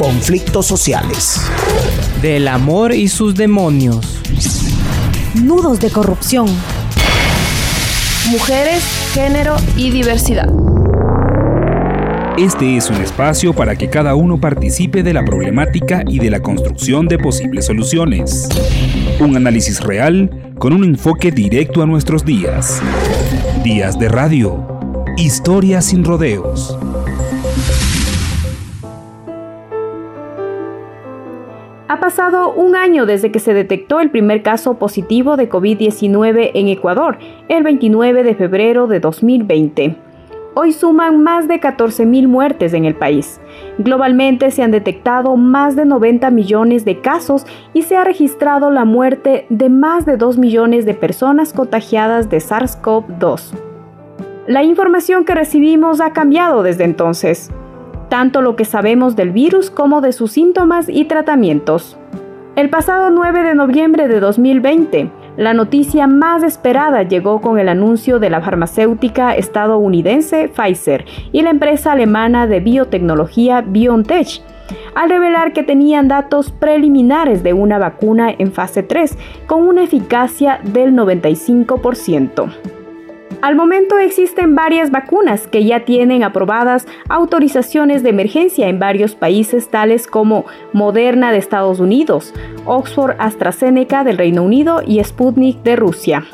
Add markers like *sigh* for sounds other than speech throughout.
conflictos sociales. Del amor y sus demonios. Nudos de corrupción. Mujeres, género y diversidad. Este es un espacio para que cada uno participe de la problemática y de la construcción de posibles soluciones. Un análisis real con un enfoque directo a nuestros días. Días de radio. Historias sin rodeos. Pasado un año desde que se detectó el primer caso positivo de COVID-19 en Ecuador, el 29 de febrero de 2020. Hoy suman más de 14.000 muertes en el país. Globalmente se han detectado más de 90 millones de casos y se ha registrado la muerte de más de 2 millones de personas contagiadas de SARS-CoV-2. La información que recibimos ha cambiado desde entonces, tanto lo que sabemos del virus como de sus síntomas y tratamientos. El pasado 9 de noviembre de 2020, la noticia más esperada llegó con el anuncio de la farmacéutica estadounidense Pfizer y la empresa alemana de biotecnología BioNTech, al revelar que tenían datos preliminares de una vacuna en fase 3 con una eficacia del 95%. Al momento existen varias vacunas que ya tienen aprobadas autorizaciones de emergencia en varios países tales como Moderna de Estados Unidos, Oxford AstraZeneca del Reino Unido y Sputnik de Rusia.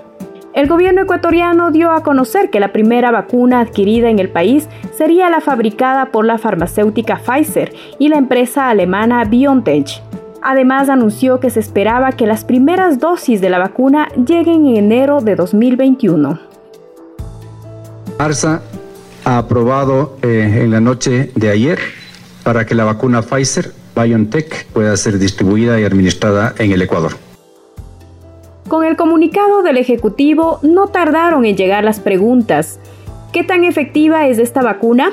El gobierno ecuatoriano dio a conocer que la primera vacuna adquirida en el país sería la fabricada por la farmacéutica Pfizer y la empresa alemana BioNTech. Además anunció que se esperaba que las primeras dosis de la vacuna lleguen en enero de 2021. ARSA ha aprobado eh, en la noche de ayer para que la vacuna Pfizer BioNTech pueda ser distribuida y administrada en el Ecuador. Con el comunicado del Ejecutivo no tardaron en llegar las preguntas. ¿Qué tan efectiva es esta vacuna?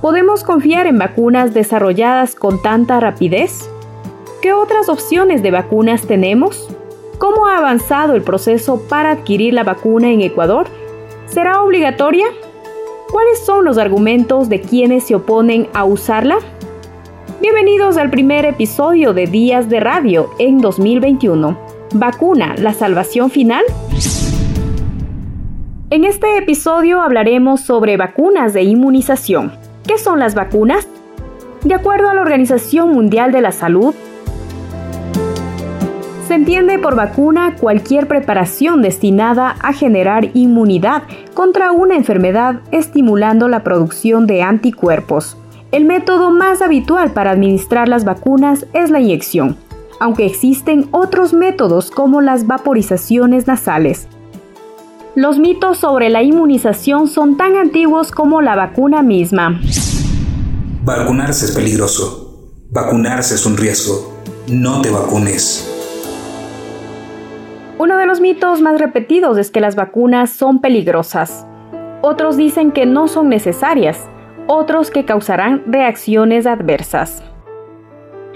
¿Podemos confiar en vacunas desarrolladas con tanta rapidez? ¿Qué otras opciones de vacunas tenemos? ¿Cómo ha avanzado el proceso para adquirir la vacuna en Ecuador? ¿Será obligatoria? ¿Cuáles son los argumentos de quienes se oponen a usarla? Bienvenidos al primer episodio de Días de Radio en 2021. ¿Vacuna la salvación final? En este episodio hablaremos sobre vacunas de inmunización. ¿Qué son las vacunas? De acuerdo a la Organización Mundial de la Salud, se entiende por vacuna cualquier preparación destinada a generar inmunidad contra una enfermedad estimulando la producción de anticuerpos. El método más habitual para administrar las vacunas es la inyección, aunque existen otros métodos como las vaporizaciones nasales. Los mitos sobre la inmunización son tan antiguos como la vacuna misma. Vacunarse es peligroso. Vacunarse es un riesgo. No te vacunes. Uno de los mitos más repetidos es que las vacunas son peligrosas. Otros dicen que no son necesarias, otros que causarán reacciones adversas.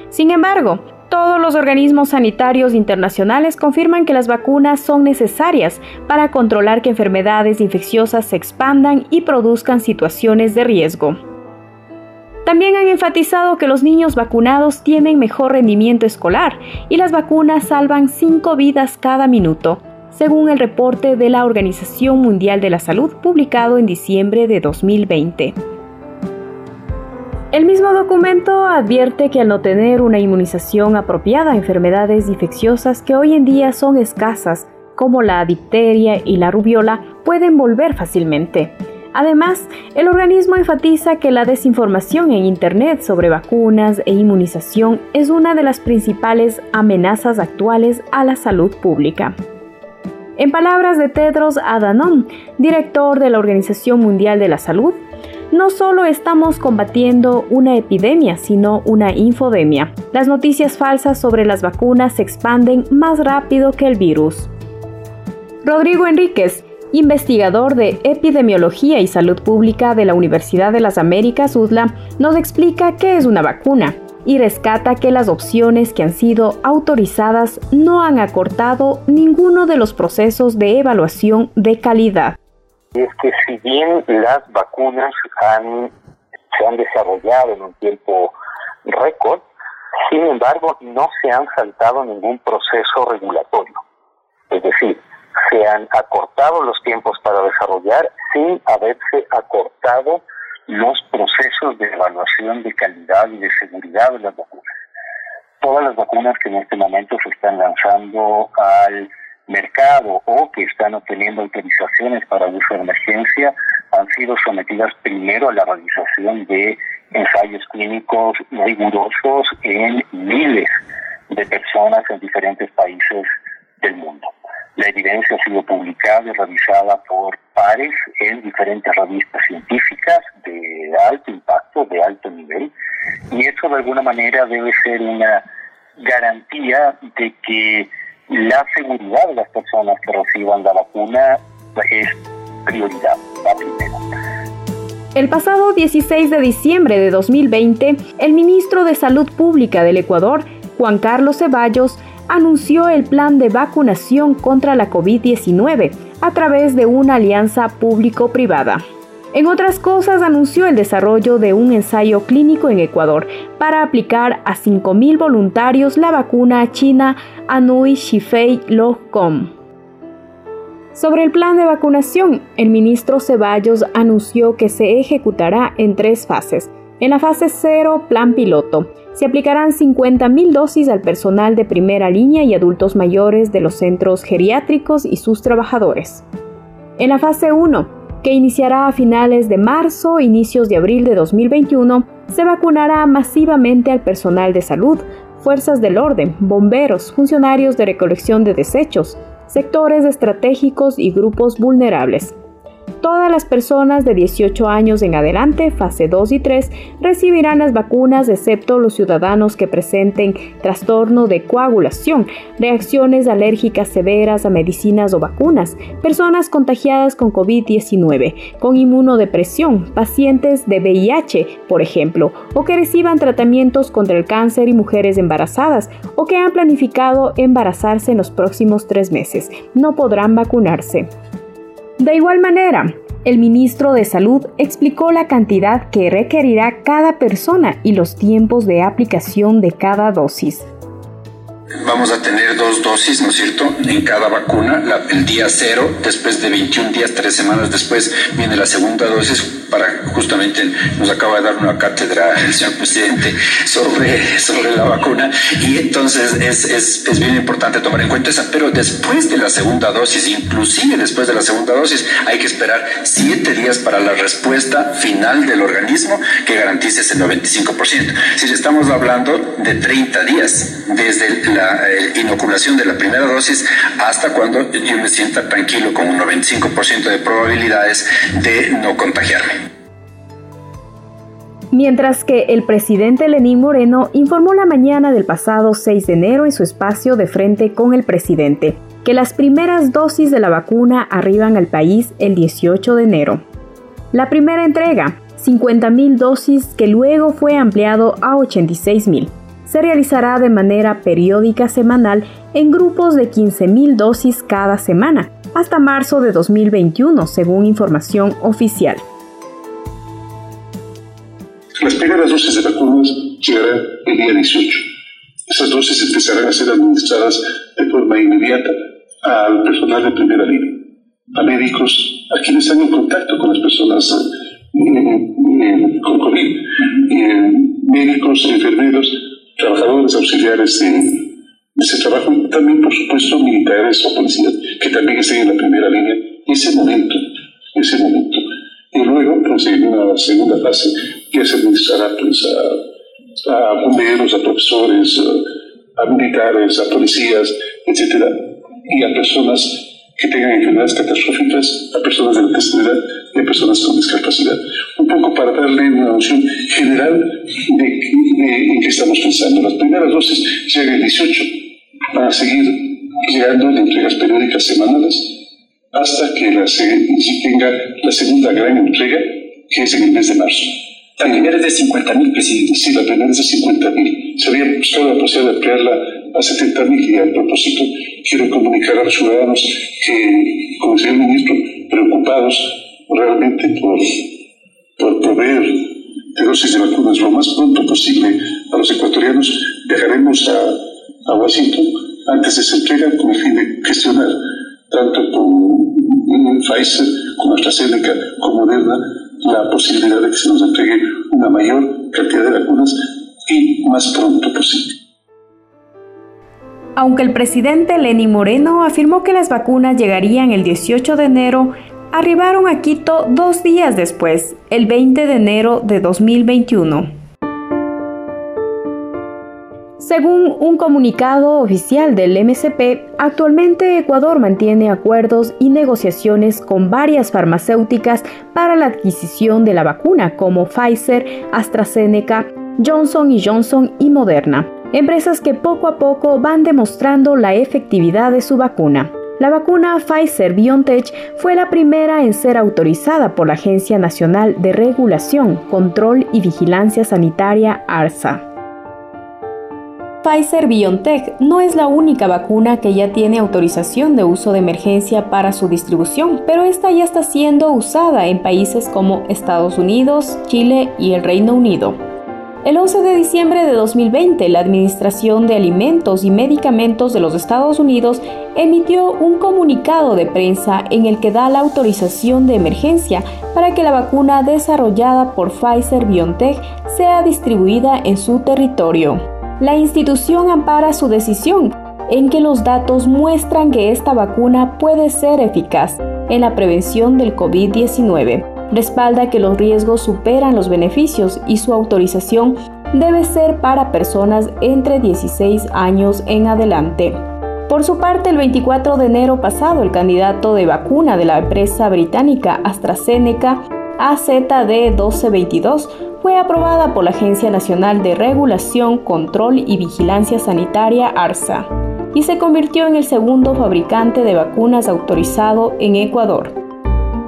Sin embargo, todos los organismos sanitarios internacionales confirman que las vacunas son necesarias para controlar que enfermedades infecciosas se expandan y produzcan situaciones de riesgo. También han enfatizado que los niños vacunados tienen mejor rendimiento escolar y las vacunas salvan 5 vidas cada minuto, según el reporte de la Organización Mundial de la Salud publicado en diciembre de 2020. El mismo documento advierte que al no tener una inmunización apropiada enfermedades infecciosas que hoy en día son escasas, como la difteria y la rubiola, pueden volver fácilmente. Además, el organismo enfatiza que la desinformación en Internet sobre vacunas e inmunización es una de las principales amenazas actuales a la salud pública. En palabras de Tedros Adhanom, director de la Organización Mundial de la Salud, no solo estamos combatiendo una epidemia, sino una infodemia. Las noticias falsas sobre las vacunas se expanden más rápido que el virus. Rodrigo Enríquez, investigador de epidemiología y salud pública de la Universidad de las Américas, UDLA, nos explica qué es una vacuna y rescata que las opciones que han sido autorizadas no han acortado ninguno de los procesos de evaluación de calidad. Es que si bien las vacunas se han desarrollado en un tiempo récord, sin embargo no se han saltado ningún proceso regulatorio. Es decir, se han acortado los tiempos para desarrollar sin haberse acortado los procesos de evaluación de calidad y de seguridad de las vacunas. Todas las vacunas que en este momento se están lanzando al mercado o que están obteniendo autorizaciones para uso de emergencia han sido sometidas primero a la realización de ensayos clínicos rigurosos en miles de personas en diferentes países del mundo. La evidencia ha sido publicada y revisada por pares en diferentes revistas científicas de alto impacto, de alto nivel, y eso de alguna manera debe ser una garantía de que la seguridad de las personas que reciban la vacuna es prioridad, la primera. El pasado 16 de diciembre de 2020, el ministro de Salud Pública del Ecuador, Juan Carlos Ceballos, anunció el plan de vacunación contra la COVID-19 a través de una alianza público-privada. En otras cosas, anunció el desarrollo de un ensayo clínico en Ecuador para aplicar a 5.000 voluntarios la vacuna china Anhui Shifei Com. Sobre el plan de vacunación, el ministro Ceballos anunció que se ejecutará en tres fases. En la fase 0, plan piloto, se aplicarán 50.000 dosis al personal de primera línea y adultos mayores de los centros geriátricos y sus trabajadores. En la fase 1, que iniciará a finales de marzo, inicios de abril de 2021, se vacunará masivamente al personal de salud, fuerzas del orden, bomberos, funcionarios de recolección de desechos, sectores estratégicos y grupos vulnerables. Todas las personas de 18 años en adelante, fase 2 y 3, recibirán las vacunas excepto los ciudadanos que presenten trastorno de coagulación, reacciones alérgicas severas a medicinas o vacunas, personas contagiadas con COVID-19, con inmunodepresión, pacientes de VIH, por ejemplo, o que reciban tratamientos contra el cáncer y mujeres embarazadas, o que han planificado embarazarse en los próximos tres meses. No podrán vacunarse. De igual manera, el ministro de Salud explicó la cantidad que requerirá cada persona y los tiempos de aplicación de cada dosis. Vamos a tener dos dosis, ¿no es cierto?, en cada vacuna. el día cero, después de 21 días, tres semanas después, viene la segunda dosis para justamente, nos acaba de dar una cátedra el señor presidente sobre, sobre la vacuna. Y entonces es, es, es bien importante tomar en cuenta esa. Pero después de la segunda dosis, inclusive después de la segunda dosis, hay que esperar siete días para la respuesta final del organismo que garantice ese 95%. Si estamos hablando de 30 días desde la eh, inoculación de la primera dosis hasta cuando yo me sienta tranquilo con un 95% de probabilidades de no contagiarme. Mientras que el presidente Lenín Moreno informó la mañana del pasado 6 de enero en su espacio de frente con el presidente que las primeras dosis de la vacuna arriban al país el 18 de enero. La primera entrega, 50.000 dosis que luego fue ampliado a 86.000 se realizará de manera periódica semanal en grupos de 15.000 dosis cada semana, hasta marzo de 2021, según información oficial. Las primeras dosis de vacunas llegarán el día 18. Esas dosis empezarán a ser administradas de forma inmediata al personal de primera línea, a médicos, a quienes están en contacto con las personas eh, eh, con COVID, eh, médicos, enfermeros, trabajadores auxiliares de, ese trabajo y también, por supuesto, militares o policías que también estén en la primera línea. Ese momento, ese momento. Y luego, pues, en una segunda fase, que se administrará pues, a, bomberos, a profesores, a, militares, a policías, etcétera, y a personas que tengan enfermedades catastróficas, a personas de la tercera edad y a personas con discapacidad. Un poco para darle una noción general de, en qué estamos pensando. Las primeras dosis llegan el 18, van a seguir llegando en entregas periódicas semanales hasta que la, se, tenga la segunda gran entrega, que es en el mes de marzo. La primera es de 50.000, presidente. Sí, la primera es de 50.000. Se había buscado la posibilidad de ampliarla a 70.000 y a propósito quiero comunicar a los ciudadanos que, como el ministro, preocupados realmente por, por proveer de dosis de vacunas lo más pronto posible a los ecuatorianos viajaremos a, a Washington antes de su entrega con el fin de gestionar tanto con Pfizer, como AstraZeneca, como Moderna, la posibilidad de que se nos entregue una mayor cantidad de vacunas y más pronto posible. Aunque el presidente Lenín Moreno afirmó que las vacunas llegarían el 18 de enero, arribaron a Quito dos días después, el 20 de enero de 2021. Según un comunicado oficial del MCP, actualmente Ecuador mantiene acuerdos y negociaciones con varias farmacéuticas para la adquisición de la vacuna como Pfizer, AstraZeneca, Johnson Johnson y Moderna, empresas que poco a poco van demostrando la efectividad de su vacuna. La vacuna Pfizer BioNTech fue la primera en ser autorizada por la Agencia Nacional de Regulación, Control y Vigilancia Sanitaria ARSA. Pfizer BioNTech no es la única vacuna que ya tiene autorización de uso de emergencia para su distribución, pero esta ya está siendo usada en países como Estados Unidos, Chile y el Reino Unido. El 11 de diciembre de 2020, la Administración de Alimentos y Medicamentos de los Estados Unidos emitió un comunicado de prensa en el que da la autorización de emergencia para que la vacuna desarrollada por Pfizer BioNTech sea distribuida en su territorio. La institución ampara su decisión en que los datos muestran que esta vacuna puede ser eficaz en la prevención del COVID-19. Respalda que los riesgos superan los beneficios y su autorización debe ser para personas entre 16 años en adelante. Por su parte, el 24 de enero pasado, el candidato de vacuna de la empresa británica AstraZeneca, AZD1222, fue aprobada por la Agencia Nacional de Regulación, Control y Vigilancia Sanitaria ARSA y se convirtió en el segundo fabricante de vacunas autorizado en Ecuador.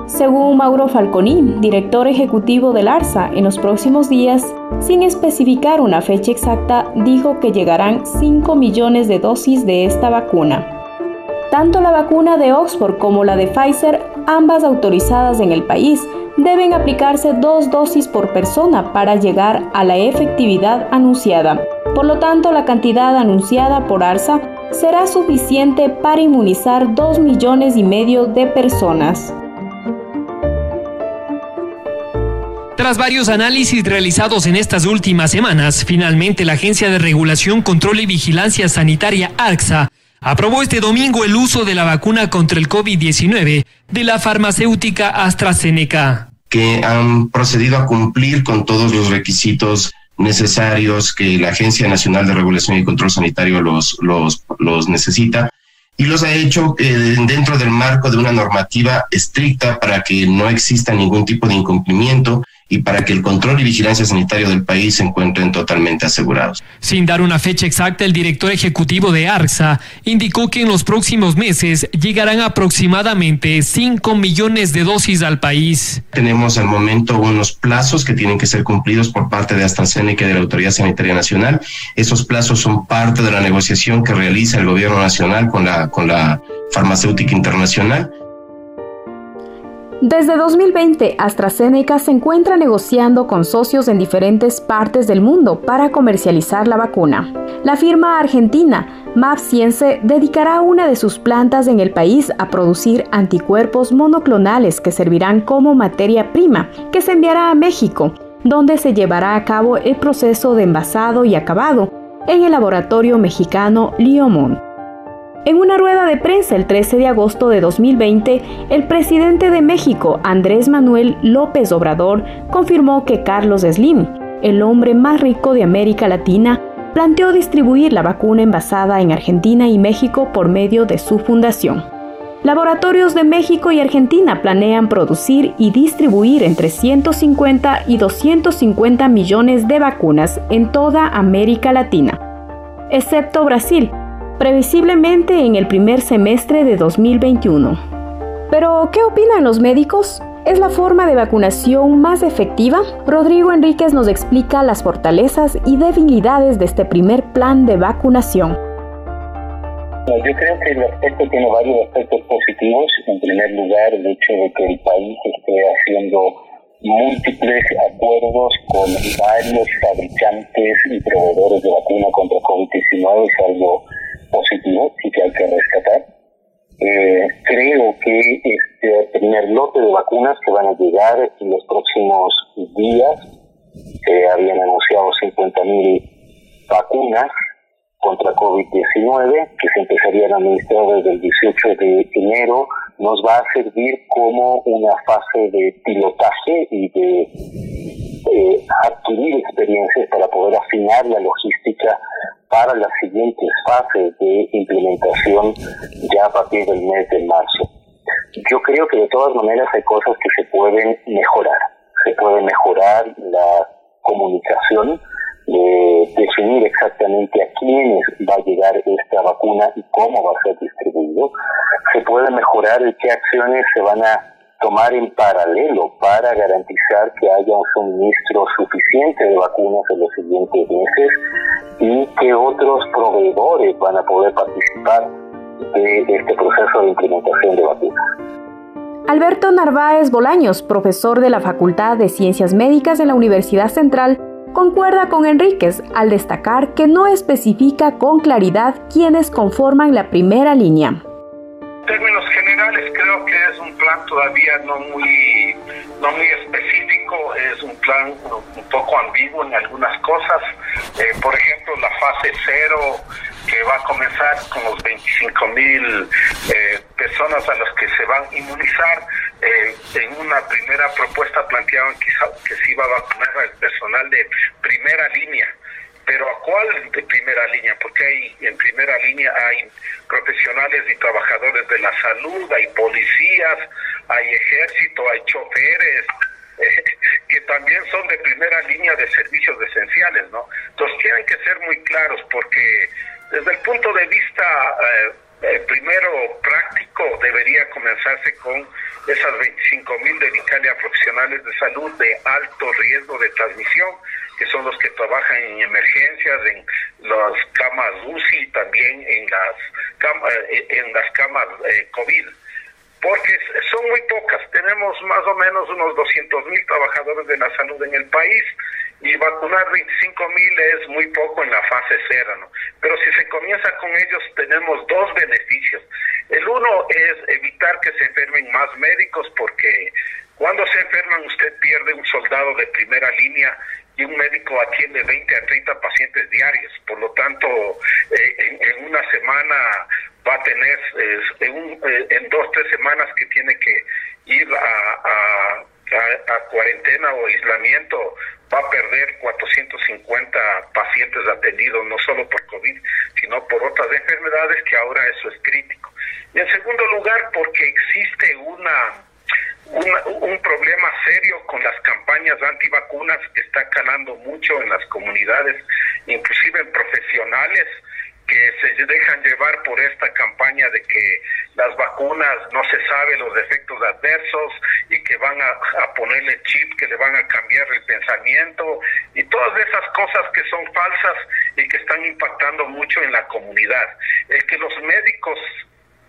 Según Mauro Falconi, director ejecutivo del ARSA, en los próximos días, sin especificar una fecha exacta, dijo que llegarán 5 millones de dosis de esta vacuna. Tanto la vacuna de Oxford como la de Pfizer, ambas autorizadas en el país, deben aplicarse dos dosis por persona para llegar a la efectividad anunciada. Por lo tanto, la cantidad anunciada por ARSA será suficiente para inmunizar 2 millones y medio de personas. Tras varios análisis realizados en estas últimas semanas, finalmente la Agencia de Regulación, Control y Vigilancia Sanitaria ARCSA aprobó este domingo el uso de la vacuna contra el COVID-19 de la farmacéutica AstraZeneca. Que han procedido a cumplir con todos los requisitos necesarios que la Agencia Nacional de Regulación y Control Sanitario los, los, necesita y los ha hecho eh, dentro del marco de una normativa estricta para que no exista ningún tipo de incumplimiento y para que el control y vigilancia sanitario del país se encuentren totalmente asegurados. Sin dar una fecha exacta, el director ejecutivo de ARSA indicó que en los próximos meses llegarán aproximadamente 5 millones de dosis al país. Tenemos al momento unos plazos que tienen que ser cumplidos por parte de AstraZeneca y de la Autoridad Sanitaria Nacional. Esos plazos son parte de la negociación que realiza el gobierno nacional con la, con la farmacéutica internacional desde 2020, AstraZeneca se encuentra negociando con socios en diferentes partes del mundo para comercializar la vacuna. La firma argentina MapScience dedicará una de sus plantas en el país a producir anticuerpos monoclonales que servirán como materia prima, que se enviará a México, donde se llevará a cabo el proceso de envasado y acabado en el laboratorio mexicano Liomont. En una rueda de prensa el 13 de agosto de 2020, el presidente de México, Andrés Manuel López Obrador, confirmó que Carlos Slim, el hombre más rico de América Latina, planteó distribuir la vacuna envasada en Argentina y México por medio de su fundación. Laboratorios de México y Argentina planean producir y distribuir entre 150 y 250 millones de vacunas en toda América Latina, excepto Brasil, previsiblemente en el primer semestre de 2021. Pero, ¿qué opinan los médicos? ¿Es la forma de vacunación más efectiva? Rodrigo Enríquez nos explica las fortalezas y debilidades de este primer plan de vacunación. Yo creo que el aspecto tiene varios aspectos positivos. En primer lugar, el hecho de que el país esté haciendo múltiples acuerdos con varios fabricantes y proveedores de vacuna contra COVID-19 es algo positivo y que hay que rescatar. Eh, creo que este primer lote de vacunas que van a llegar en los próximos días, se habían anunciado 50.000 vacunas contra COVID-19 que se empezarían a administrar desde el 18 de enero nos va a servir como una fase de pilotaje y de eh, adquirir experiencias para poder afinar la logística para las siguientes fases de implementación ya a partir del mes de marzo. Yo creo que de todas maneras hay cosas que se pueden mejorar. Se puede mejorar la comunicación, de definir exactamente a quiénes va a llegar esta vacuna y cómo va a ser distribuido. Se puede mejorar qué acciones se van a tomar en paralelo para garantizar que haya un suministro suficiente de vacunas en los siguientes meses y que otros proveedores van a poder participar de este proceso de implementación de vacunas. Alberto Narváez Bolaños, profesor de la Facultad de Ciencias Médicas de la Universidad Central, concuerda con Enríquez al destacar que no especifica con claridad quiénes conforman la primera línea. Términos generales creo que es un plan todavía no muy, no muy específico, es un plan un poco ambiguo en algunas cosas. Eh, por ejemplo, la fase cero que va a comenzar con los 25 mil eh, personas a las que se van a inmunizar. Eh, en una primera propuesta planteaban que, que se iba a vacunar al personal de primera línea. Pero ¿a cuál de primera línea? Porque hay, en primera línea hay profesionales y trabajadores de la salud, hay policías, hay ejército, hay choferes, *laughs* que también son de primera línea de servicios esenciales, ¿no? Entonces tienen que ser muy claros porque desde el punto de vista eh, eh, primero práctico debería comenzarse con esas 25 mil dedicadas a profesionales de salud de alto riesgo de transmisión, que son los que trabajan en emergencias, en las camas UCI también en las, camas, eh, en las camas COVID porque son muy pocas. Tenemos más o menos unos 200 mil trabajadores de la salud en el país y vacunar 25 mil es muy poco en la fase cero, ¿no? Pero si se comienza con ellos tenemos dos beneficios. El uno es evitar que se enfermen más médicos porque cuando se enferman usted pierde un soldado de primera línea y un médico atiende 20 a 30 pacientes diarios. Por lo tanto, eh, en, una semana va a tener, eh, en, eh, en, dos, tres semanas que tiene que ir a a, cuarentena o aislamiento va a perder 450 pacientes atendidos, no solo por COVID, sino por otras enfermedades, que ahora eso es crítico. Y en segundo lugar, porque existe una, un problema serio con las campañas antivacunas que está calando mucho en las comunidades, inclusive en profesionales, que se dejan llevar por esta campaña de que las vacunas no se sabe los efectos adversos y que van a, ponerle chip, que le van a cambiar el pensamiento y todas esas cosas que son falsas y que están impactando mucho en la comunidad. El que los médicos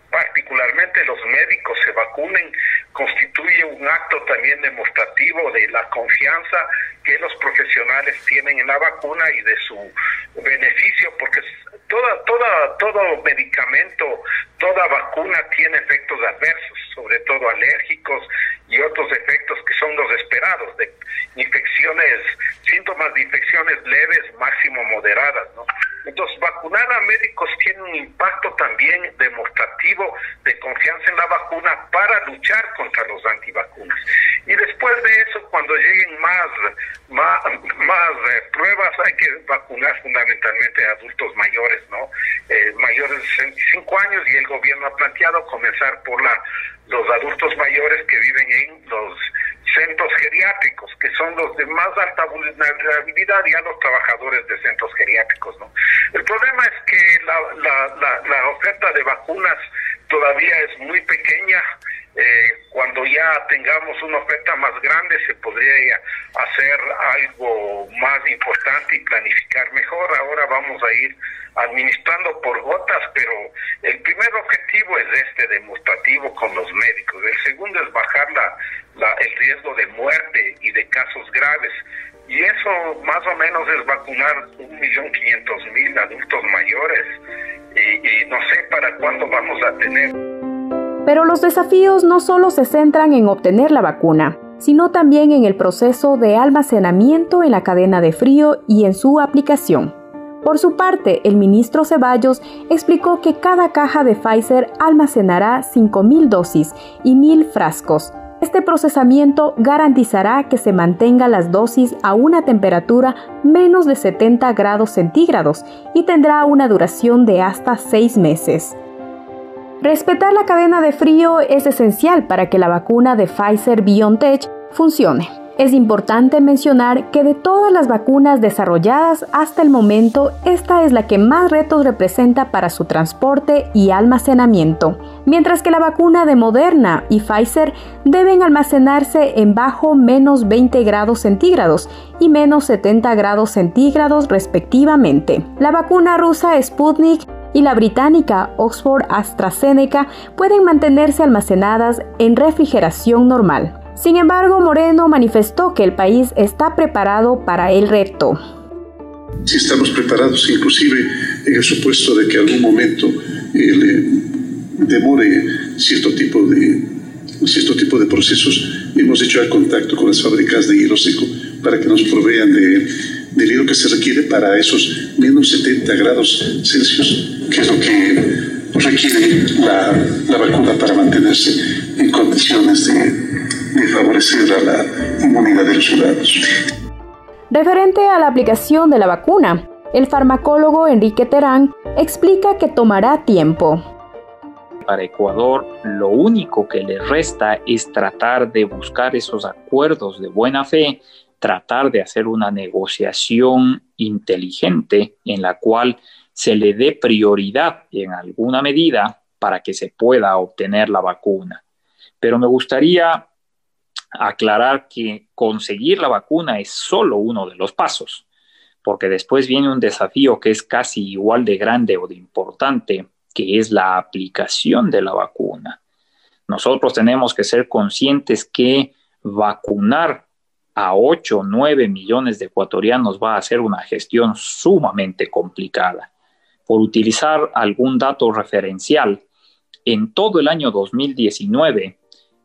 particularmente los médicos se vacunen, constituye un acto también demostrativo de la confianza que los profesionales tienen en la vacuna y de su beneficio, porque toda, toda, todo medicamento, toda vacuna tiene efectos adversos, sobre todo alérgicos y otros efectos que son los esperados, de infecciones, síntomas de infecciones leves, máximo moderadas, ¿no? Entonces, vacunar a médicos tiene un impacto también demostrativo de confianza en la vacuna para luchar contra los antivacunas. Y después de eso, cuando lleguen más, más, más eh, pruebas, hay que vacunar fundamentalmente a adultos mayores, ¿no? Eh, mayores de 65 años y el gobierno ha planteado comenzar por la, los adultos mayores que viven en los centros geriátricos, que son los de más alta vulnerabilidad y a los trabajadores de centros geriátricos. ¿no? El problema es que la, la, la, oferta de vacunas todavía es muy pequeña. Eh, cuando ya tengamos una oferta más grande se podría hacer algo más importante y planificar mejor. Ahora vamos a ir administrando por gotas, pero el primer objetivo es este demostrativo con los médicos. El segundo es bajar la, el riesgo de muerte y de casos graves. Y eso más o menos es vacunar un millón quinientos mil adultos mayores y, y no sé para cuándo vamos a tener. Pero los desafíos no solo se centran en obtener la vacuna, sino también en el proceso de almacenamiento en la cadena de frío y en su aplicación. Por su parte, el ministro Ceballos explicó que cada caja de Pfizer almacenará 5.000 dosis y 1.000 frascos. Este procesamiento garantizará que se mantenga las dosis a una temperatura menos de 70 grados centígrados y tendrá una duración de hasta 6 meses. Respetar la cadena de frío es esencial para que la vacuna de Pfizer BioNTech funcione. Es importante mencionar que de todas las vacunas desarrolladas hasta el momento, esta es la que más retos representa para su transporte y almacenamiento, mientras que la vacuna de Moderna y Pfizer deben almacenarse en bajo menos 20 grados centígrados y menos 70 grados centígrados respectivamente. La vacuna rusa Sputnik y la británica Oxford AstraZeneca pueden mantenerse almacenadas en refrigeración normal. Sin embargo, Moreno manifestó que el país está preparado para el reto. Si estamos preparados, inclusive en el supuesto de que algún momento eh, demore cierto tipo de cierto tipo de procesos, hemos hecho el contacto con las fábricas de hielo seco para que nos provean de, del que se requiere para esos menos 70 grados Celsius, que es lo que requiere la, la vacuna para mantenerse en condiciones de favorecer a la inmunidad de los ciudadanos. Referente a la aplicación de la vacuna, el farmacólogo Enrique Terán explica que tomará tiempo. Para Ecuador, lo único que le resta es tratar de buscar esos acuerdos de buena fe, tratar de hacer una negociación inteligente en la cual se le dé prioridad en alguna medida para que se pueda obtener la vacuna. Pero me gustaría aclarar que conseguir la vacuna es solo uno de los pasos, porque después viene un desafío que es casi igual de grande o de importante, que es la aplicación de la vacuna. Nosotros tenemos que ser conscientes que vacunar a 8 o 9 millones de ecuatorianos va a ser una gestión sumamente complicada. Por utilizar algún dato referencial, en todo el año 2019,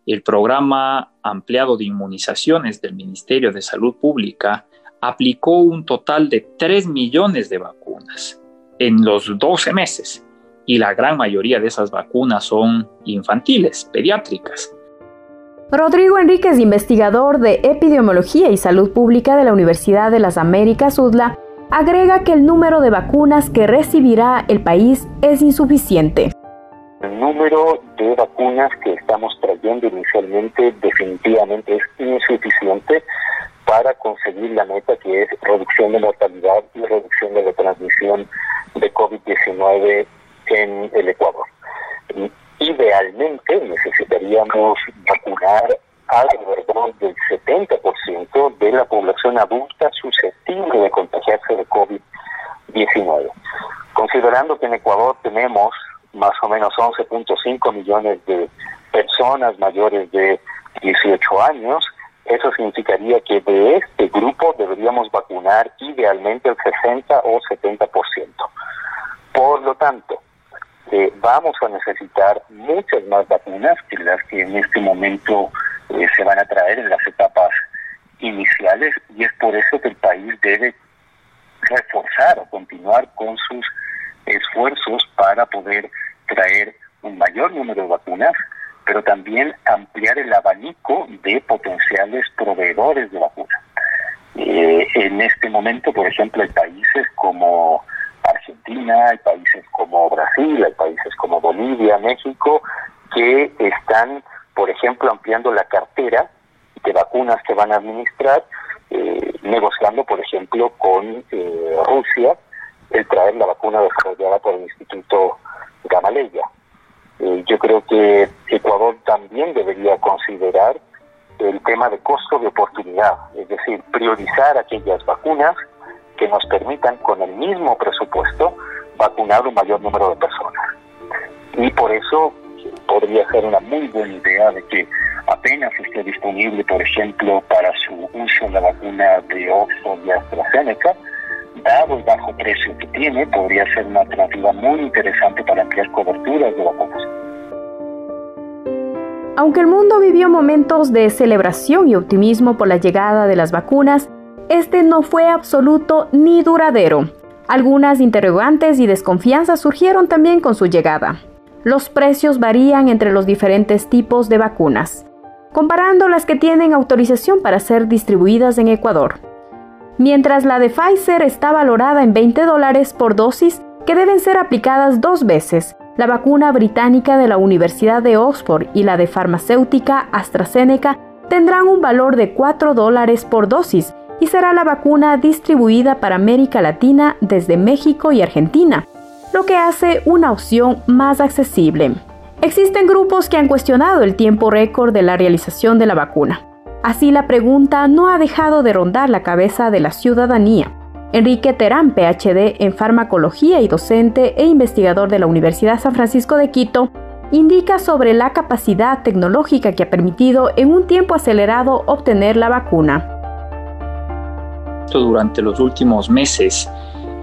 el programa ampliado de inmunizaciones del Ministerio de Salud Pública aplicó un total de 3 millones de vacunas en los 12 meses y la gran mayoría de esas vacunas son infantiles, pediátricas. Rodrigo Enríquez, investigador de epidemiología y salud pública de la Universidad de las Américas UDLA, agrega que el número de vacunas que recibirá el país es insuficiente. Número de vacunas que estamos trayendo inicialmente definitivamente es insuficiente para conseguir la meta que es reducción de mortalidad y reducción de la transmisión de COVID-19 en el Ecuador. Idealmente necesitaríamos vacunar alrededor del 70% de la población adulta susceptible de contagiarse de COVID-19. Considerando que en Ecuador tenemos más o menos 11.5 millones de personas mayores de 18 años. Eso significaría que de este grupo deberíamos vacunar idealmente el 60 o 70%. Por lo tanto, eh, vamos a necesitar muchas más vacunas que las que en este momento eh, se van a traer en las etapas iniciales y es por eso que el país debe reforzar o continuar con sus esfuerzos para poder traer un mayor número de vacunas, pero también ampliar el abanico de potenciales proveedores de vacunas. Eh, en este momento, por ejemplo, hay países como Argentina, hay países como Brasil, hay países como Bolivia, México, que están, por ejemplo, ampliando la cartera de vacunas que van a administrar, eh, negociando, por ejemplo, con eh, Rusia el traer la vacuna desarrollada por el Instituto Gamaleya. Eh, yo creo que Ecuador también debería considerar el tema de costo de oportunidad, es decir, priorizar aquellas vacunas que nos permitan con el mismo presupuesto vacunar un mayor número de personas. Y por eso podría ser una muy buena idea de que apenas esté disponible, por ejemplo, para su uso la vacuna de Oxford y AstraZeneca, dado el bajo precio que tiene, podría ser una alternativa muy interesante para ampliar coberturas de vacunas. Aunque el mundo vivió momentos de celebración y optimismo por la llegada de las vacunas, este no fue absoluto ni duradero. Algunas interrogantes y desconfianzas surgieron también con su llegada. Los precios varían entre los diferentes tipos de vacunas, comparando las que tienen autorización para ser distribuidas en Ecuador. Mientras la de Pfizer está valorada en 20 dólares por dosis, que deben ser aplicadas dos veces, la vacuna británica de la Universidad de Oxford y la de farmacéutica AstraZeneca tendrán un valor de 4 dólares por dosis y será la vacuna distribuida para América Latina desde México y Argentina, lo que hace una opción más accesible. Existen grupos que han cuestionado el tiempo récord de la realización de la vacuna. Así la pregunta no ha dejado de rondar la cabeza de la ciudadanía. Enrique Terán, PhD en farmacología y docente e investigador de la Universidad San Francisco de Quito, indica sobre la capacidad tecnológica que ha permitido en un tiempo acelerado obtener la vacuna. Durante los últimos meses,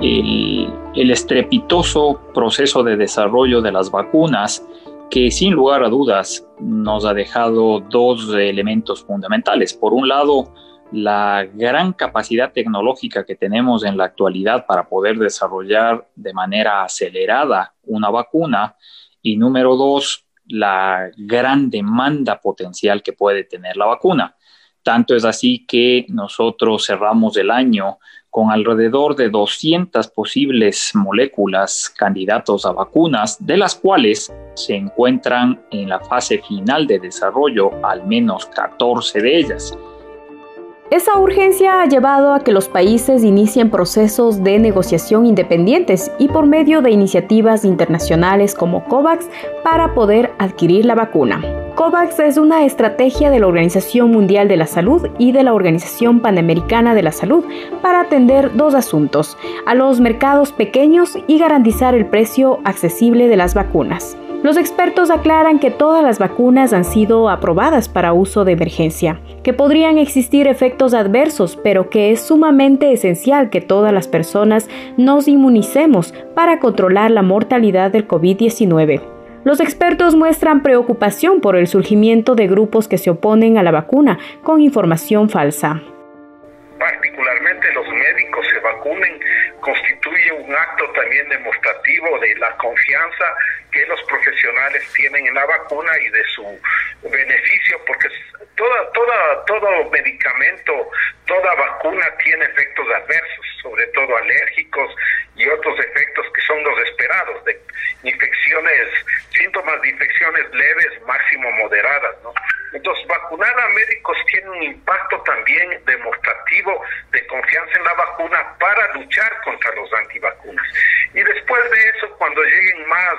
el, estrepitoso proceso de desarrollo de las vacunas que sin lugar a dudas nos ha dejado dos elementos fundamentales. Por un lado, la gran capacidad tecnológica que tenemos en la actualidad para poder desarrollar de manera acelerada una vacuna y número dos, la gran demanda potencial que puede tener la vacuna. Tanto es así que nosotros cerramos el año con alrededor de 200 posibles moléculas candidatos a vacunas, de las cuales se encuentran en la fase final de desarrollo al menos 14 de ellas. Esa urgencia ha llevado a que los países inicien procesos de negociación independientes y por medio de iniciativas internacionales como COVAX para poder adquirir la vacuna. COVAX es una estrategia de la Organización Mundial de la Salud y de la Organización Panamericana de la Salud para atender dos asuntos, a los mercados pequeños y garantizar el precio accesible de las vacunas. Los expertos aclaran que todas las vacunas han sido aprobadas para uso de emergencia, que podrían existir efectos adversos, pero que es sumamente esencial que todas las personas nos inmunicemos para controlar la mortalidad del COVID-19. Los expertos muestran preocupación por el surgimiento de grupos que se oponen a la vacuna con información falsa. Particularmente los médicos se vacunen constituye un acto también demostrativo de la confianza que los profesionales tienen en la vacuna y de su beneficio, porque toda, toda, todo medicamento, toda vacuna tiene efectos adversos, sobre todo alérgicos y otros efectos que son los esperados, de infecciones, síntomas de infecciones leves, máximo moderadas, ¿no? Entonces, vacunar a médicos tiene un impacto también demostrativo de confianza en la vacuna para luchar contra los antivacunas. Y después de eso, cuando lleguen más,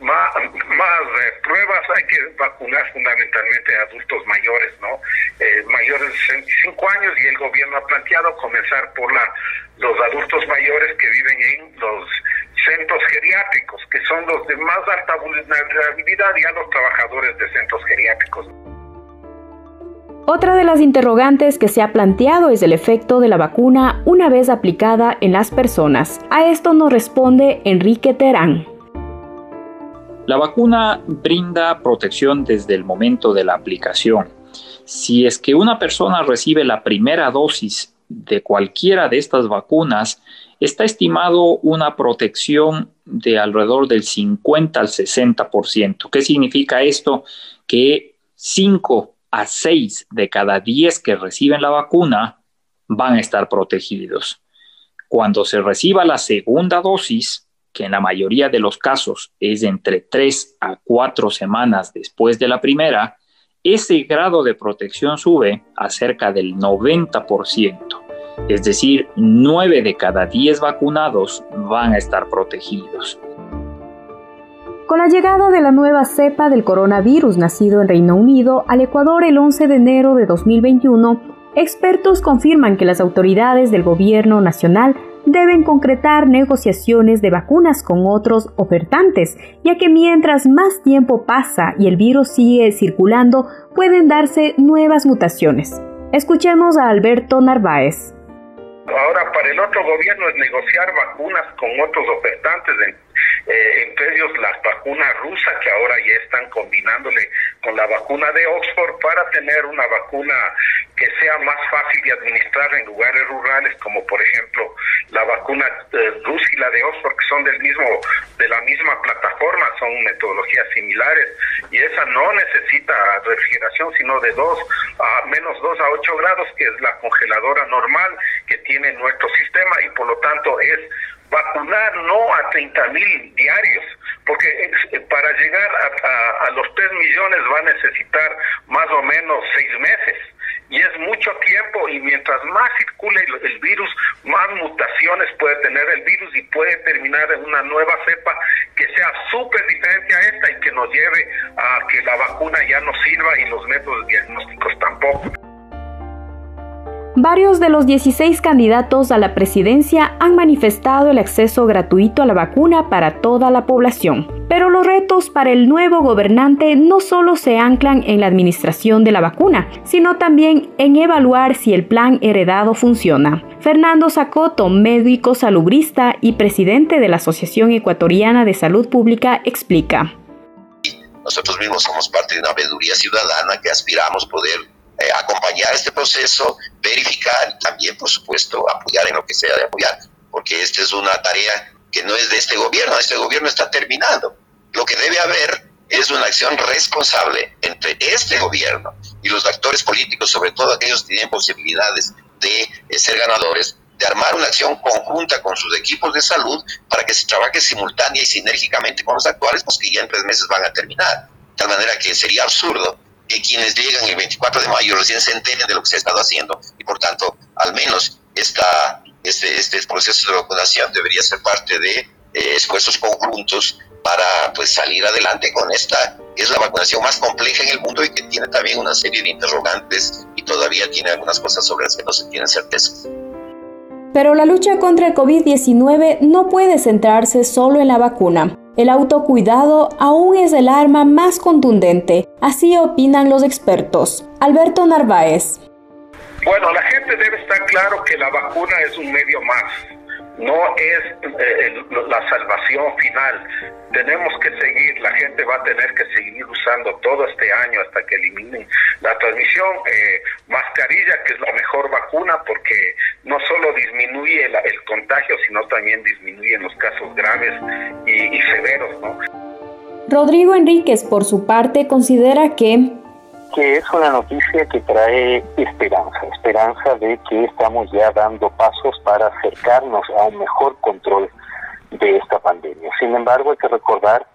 más, eh, pruebas, hay que vacunar fundamentalmente a adultos mayores, ¿no? Eh, mayores de 65 años y el gobierno ha planteado comenzar por la, los adultos mayores que viven en los centros geriátricos, que son los de más alta vulnerabilidad y a los trabajadores de centros geriátricos. Otra de las interrogantes que se ha planteado es el efecto de la vacuna una vez aplicada en las personas. A esto nos responde Enrique Terán. La vacuna brinda protección desde el momento de la aplicación. Si es que una persona recibe la primera dosis de cualquiera de estas vacunas, está estimado una protección de alrededor del 50 al 60%. ¿Qué significa esto? Que 5 a 6 de cada 10 que reciben la vacuna van a estar protegidos. Cuando se reciba la segunda dosis, que en la mayoría de los casos es entre 3 a 4 semanas después de la primera, ese grado de protección sube a cerca del 90%. Es decir, 9 de cada 10 vacunados van a estar protegidos. Con la llegada de la nueva cepa del coronavirus nacido en Reino Unido al Ecuador el 11 de enero de 2021, expertos confirman que las autoridades del gobierno nacional deben concretar negociaciones de vacunas con otros ofertantes, ya que mientras más tiempo pasa y el virus sigue circulando, pueden darse nuevas mutaciones. Escuchemos a Alberto Narváez. Ahora, para el otro gobierno es negociar vacunas con otros ofertantes, eh, entre ellos la vacuna rusa, que ahora ya están combinándole con la vacuna de Oxford para tener una vacuna que sea más fácil de administrar en lugares rurales, como por ejemplo la vacuna eh, rusa y la de Oxford, que son del mismo, de la misma plataforma, son metodologías similares, y esa no necesita refrigeración, sino de 2 a menos 2 a 8 grados, que es la congeladora normal que tiene nuestro sistema, y por lo tanto es vacunar no a 30 mil diarios, porque eh, para llegar a, los 3 millones va a necesitar más o menos 6 meses. Y es mucho tiempo y mientras más circule el, virus, más mutaciones puede tener el virus y puede terminar en una nueva cepa que sea súper diferente a esta y que nos lleve a que la vacuna ya no sirva y los métodos diagnósticos tampoco. Varios de los 16 candidatos a la presidencia han manifestado el acceso gratuito a la vacuna para toda la población. Pero los retos para el nuevo gobernante no solo se anclan en la administración de la vacuna, sino también en evaluar si el plan heredado funciona. Fernando Zacoto, médico salubrista y presidente de la Asociación Ecuatoriana de Salud Pública, explica. Nosotros mismos somos parte de una veeduría ciudadana que aspiramos poder eh, acompañar este proceso, verificar y también, por supuesto, apoyar en lo que sea de apoyar, porque esta es una tarea que no es de este gobierno, este gobierno está terminando. Lo que debe haber es una acción responsable entre este gobierno y los actores políticos, sobre todo aquellos que tienen posibilidades de eh, ser ganadores, de armar una acción conjunta con sus equipos de salud para que se trabaje simultánea y sinérgicamente con los actuales, pues que ya en tres meses van a terminar. De tal manera que sería absurdo que quienes llegan el 24 de mayo recién se enteren de lo que se ha estado haciendo y por tanto al menos esta, este, este proceso de vacunación debería ser parte de eh, esfuerzos conjuntos para pues salir adelante con esta que es la vacunación más compleja en el mundo y que tiene también una serie de interrogantes y todavía tiene algunas cosas sobre las que no se tienen certeza. Pero la lucha contra el COVID-19 no puede centrarse solo en la vacuna. El autocuidado aún es el arma más contundente, así opinan los expertos. Alberto Narváez. Bueno, la gente debe estar claro que la vacuna es un medio más, no es eh, la salvación final. Tenemos que seguir, la gente va a tener que seguir usando todo este año hasta que eliminen la transmisión. Eh, mascarilla, que es la mejor vacuna porque no solo disminuye el, contagio, sino también disminuye los casos graves y severos. ¿no? Rodrigo Enríquez, por su parte, considera que que es una noticia que trae esperanza, esperanza de que estamos ya dando pasos para acercarnos a un mejor control de esta pandemia. Sin embargo, hay que recordar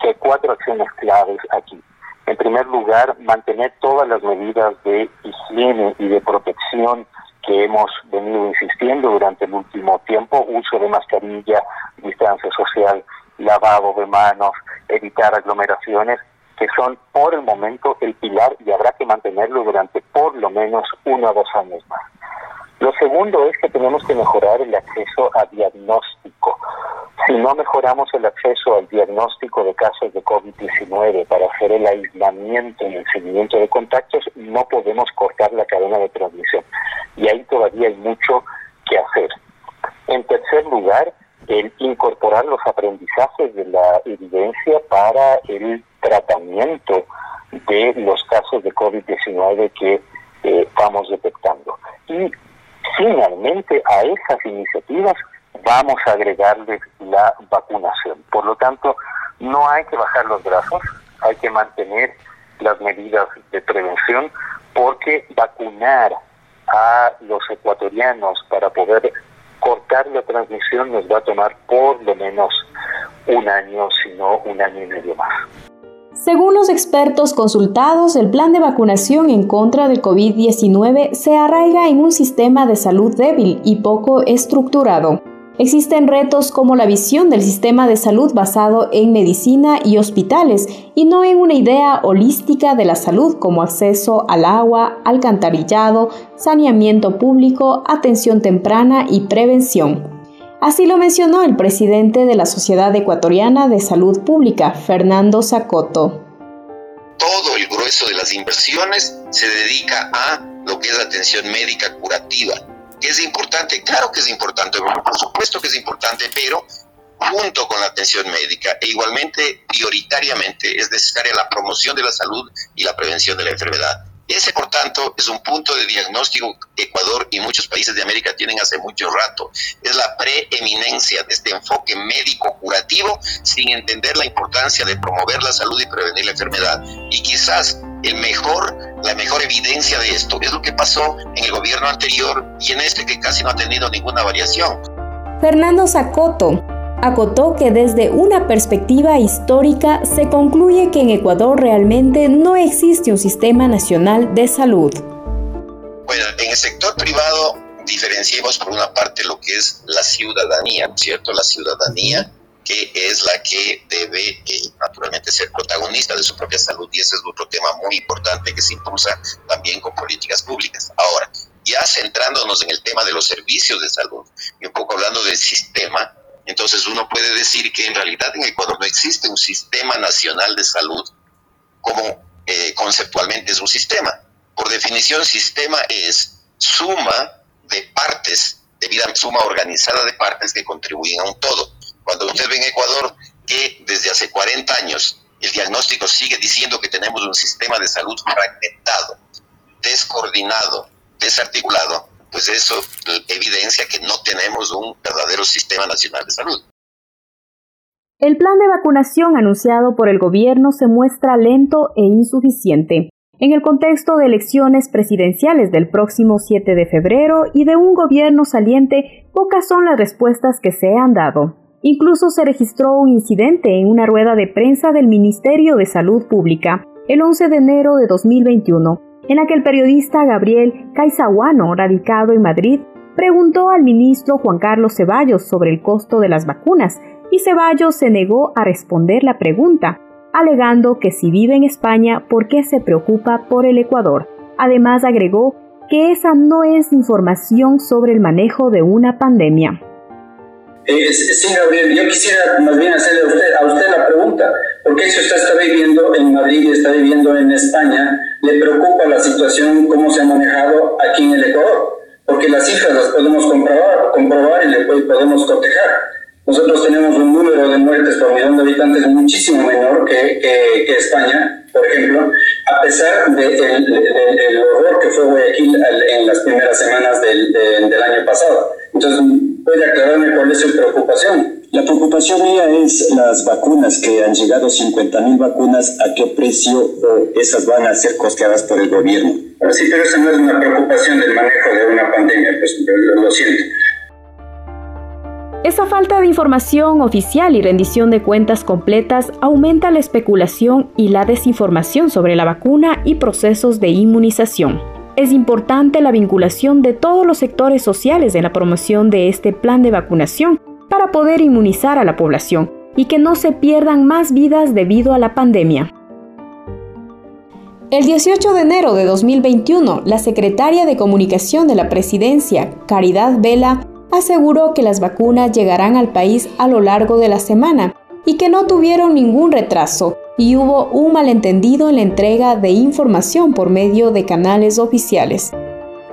que hay cuatro acciones claves aquí. En primer lugar, mantener todas las medidas de higiene y de protección que hemos venido insistiendo durante el último tiempo, uso de mascarilla, distancia social, lavado de manos, evitar aglomeraciones que son por el momento el pilar y habrá que mantenerlo durante por lo menos uno o dos años más. Lo segundo es que tenemos que mejorar el acceso a diagnóstico. Si no mejoramos el acceso al diagnóstico de casos de COVID-19 para hacer el aislamiento y el seguimiento de contactos, no podemos cortar la cadena de transmisión. Y ahí todavía hay mucho que hacer. En tercer lugar, el incorporar los aprendizajes de la evidencia para el tratamiento de los casos de COVID-19 que eh, vamos detectando. Y finalmente a esas iniciativas vamos a agregarles la vacunación. Por lo tanto, no hay que bajar los brazos, hay que mantener las medidas de prevención porque vacunar a los ecuatorianos para poder cortar la transmisión nos va a tomar por lo menos un año, si no un año y medio más. Según los expertos consultados, el plan de vacunación en contra del COVID-19 se arraiga en un sistema de salud débil y poco estructurado. Existen retos como la visión del sistema de salud basado en medicina y hospitales y no en una idea holística de la salud como acceso al agua, alcantarillado, saneamiento público, atención temprana y prevención. Así lo mencionó el presidente de la Sociedad Ecuatoriana de Salud Pública, Fernando Zacoto. Todo el grueso de las inversiones se dedica a lo que es atención médica curativa. ¿Es importante? Claro que es importante, por supuesto que es importante, pero junto con la atención médica e igualmente prioritariamente es necesaria la promoción de la salud y la prevención de la enfermedad. Ese, por tanto, es un punto de diagnóstico que Ecuador y muchos países de América tienen hace mucho rato. Es la preeminencia de este enfoque médico curativo sin entender la importancia de promover la salud y prevenir la enfermedad. Y quizás el la mejor evidencia de esto es lo que pasó en el gobierno anterior y en este que casi no ha tenido ninguna variación. Fernando Zacoto acotó que desde una perspectiva histórica se concluye que en Ecuador realmente no existe un sistema nacional de salud. Bueno, en el sector privado diferenciemos por una parte lo que es la ciudadanía, ¿no es cierto? La ciudadanía que es la que debe eh, naturalmente ser protagonista de su propia salud y ese es otro tema muy importante que se impulsa también con políticas públicas. Ahora, ya centrándonos en el tema de los servicios de salud y un poco hablando del sistema, entonces uno puede decir que en realidad en Ecuador no existe un sistema nacional de salud como eh, conceptualmente es un sistema. Por definición, sistema es suma de partes, debida suma organizada de partes que contribuyen a un todo. Cuando usted ve en Ecuador que desde hace 40 años el diagnóstico sigue diciendo que tenemos un sistema de salud fragmentado, descoordinado, desarticulado, pues eso evidencia que no tenemos un verdadero sistema nacional de salud. El plan de vacunación anunciado por el gobierno se muestra lento e insuficiente. En el contexto de elecciones presidenciales del próximo 7 de febrero y de un gobierno saliente, pocas son las respuestas que se han dado. Incluso se registró un incidente en una rueda de prensa del Ministerio de Salud Pública el 11 de enero de 2021, en la que el periodista Gabriel Caizahuano, radicado en Madrid, preguntó al ministro Juan Carlos Ceballos sobre el costo de las vacunas y Ceballos se negó a responder la pregunta, alegando que si vive en España, ¿por qué se preocupa por el Ecuador? Además agregó que esa no es información sobre el manejo de una pandemia. Eh, sí, Gabriel, yo quisiera más bien hacerle a usted, a usted la pregunta, porque si usted está viviendo en Madrid y está viviendo en España, ¿le preocupa la situación, cómo se ha manejado aquí en el Ecuador? Porque las cifras las podemos comprobar, comprobar y le podemos cotejar. Nosotros tenemos un número de muertes por millón de habitantes muchísimo menor que, que, España, por ejemplo, a pesar del de, horror que fue Guayaquil en las primeras semanas del, del año pasado. Entonces, ¿puede aclararme cuál es su preocupación? La preocupación mía es las vacunas, que han llegado 50 mil vacunas, ¿a qué precio esas van a ser costeadas por el gobierno? Sí, pero esa no es una preocupación del manejo de una pandemia, pues lo siento. Esa falta de información oficial y rendición de cuentas completas aumenta la especulación y la desinformación sobre la vacuna y procesos de inmunización. Es importante la vinculación de todos los sectores sociales en la promoción de este plan de vacunación para poder inmunizar a la población y que no se pierdan más vidas debido a la pandemia. El 18 de enero de 2021, la secretaria de Comunicación de la Presidencia, Caridad Vela, aseguró que las vacunas llegarán al país a lo largo de la semana y que no tuvieron ningún retraso y hubo un malentendido en la entrega de información por medio de canales oficiales.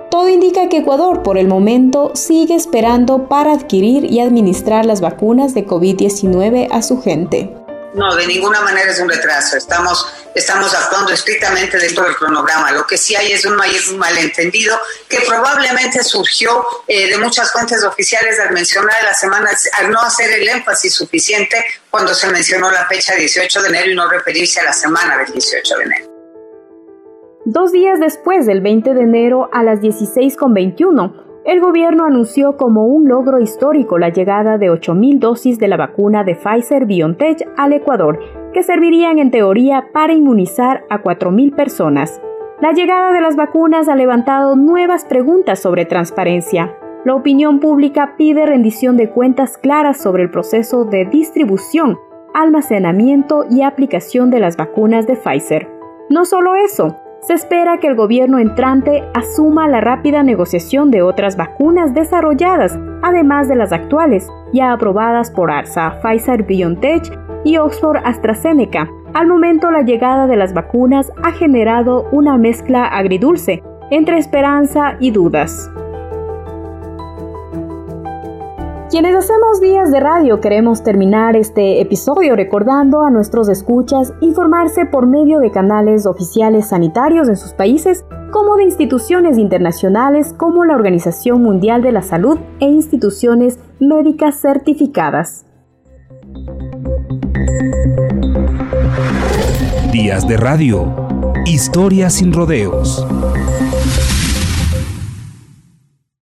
Todo indica que Ecuador por el momento sigue esperando para adquirir y administrar las vacunas de COVID-19 a su gente. No, de ninguna manera es un retraso. Estamos, estamos actuando estrictamente dentro del cronograma. Lo que sí hay es un, malentendido que probablemente surgió eh, de muchas fuentes oficiales al mencionar la semana, al no hacer el énfasis suficiente cuando se mencionó la fecha 18 de enero y no referirse a la semana del 18 de enero. Dos días después del 20 de enero a las 16.21, el gobierno anunció como un logro histórico la llegada de 8.000 dosis de la vacuna de Pfizer BioNTech al Ecuador, que servirían en teoría para inmunizar a 4.000 personas. La llegada de las vacunas ha levantado nuevas preguntas sobre transparencia. La opinión pública pide rendición de cuentas claras sobre el proceso de distribución, almacenamiento y aplicación de las vacunas de Pfizer. No solo eso, se espera que el gobierno entrante asuma la rápida negociación de otras vacunas desarrolladas, además de las actuales, ya aprobadas por ARSA, Pfizer BioNTech y Oxford AstraZeneca. Al momento la llegada de las vacunas ha generado una mezcla agridulce entre esperanza y dudas. Quienes hacemos días de radio queremos terminar este episodio recordando a nuestros escuchas informarse por medio de canales oficiales sanitarios en sus países como de instituciones internacionales como la Organización Mundial de la Salud e instituciones médicas certificadas. Días de radio. Historias sin rodeos.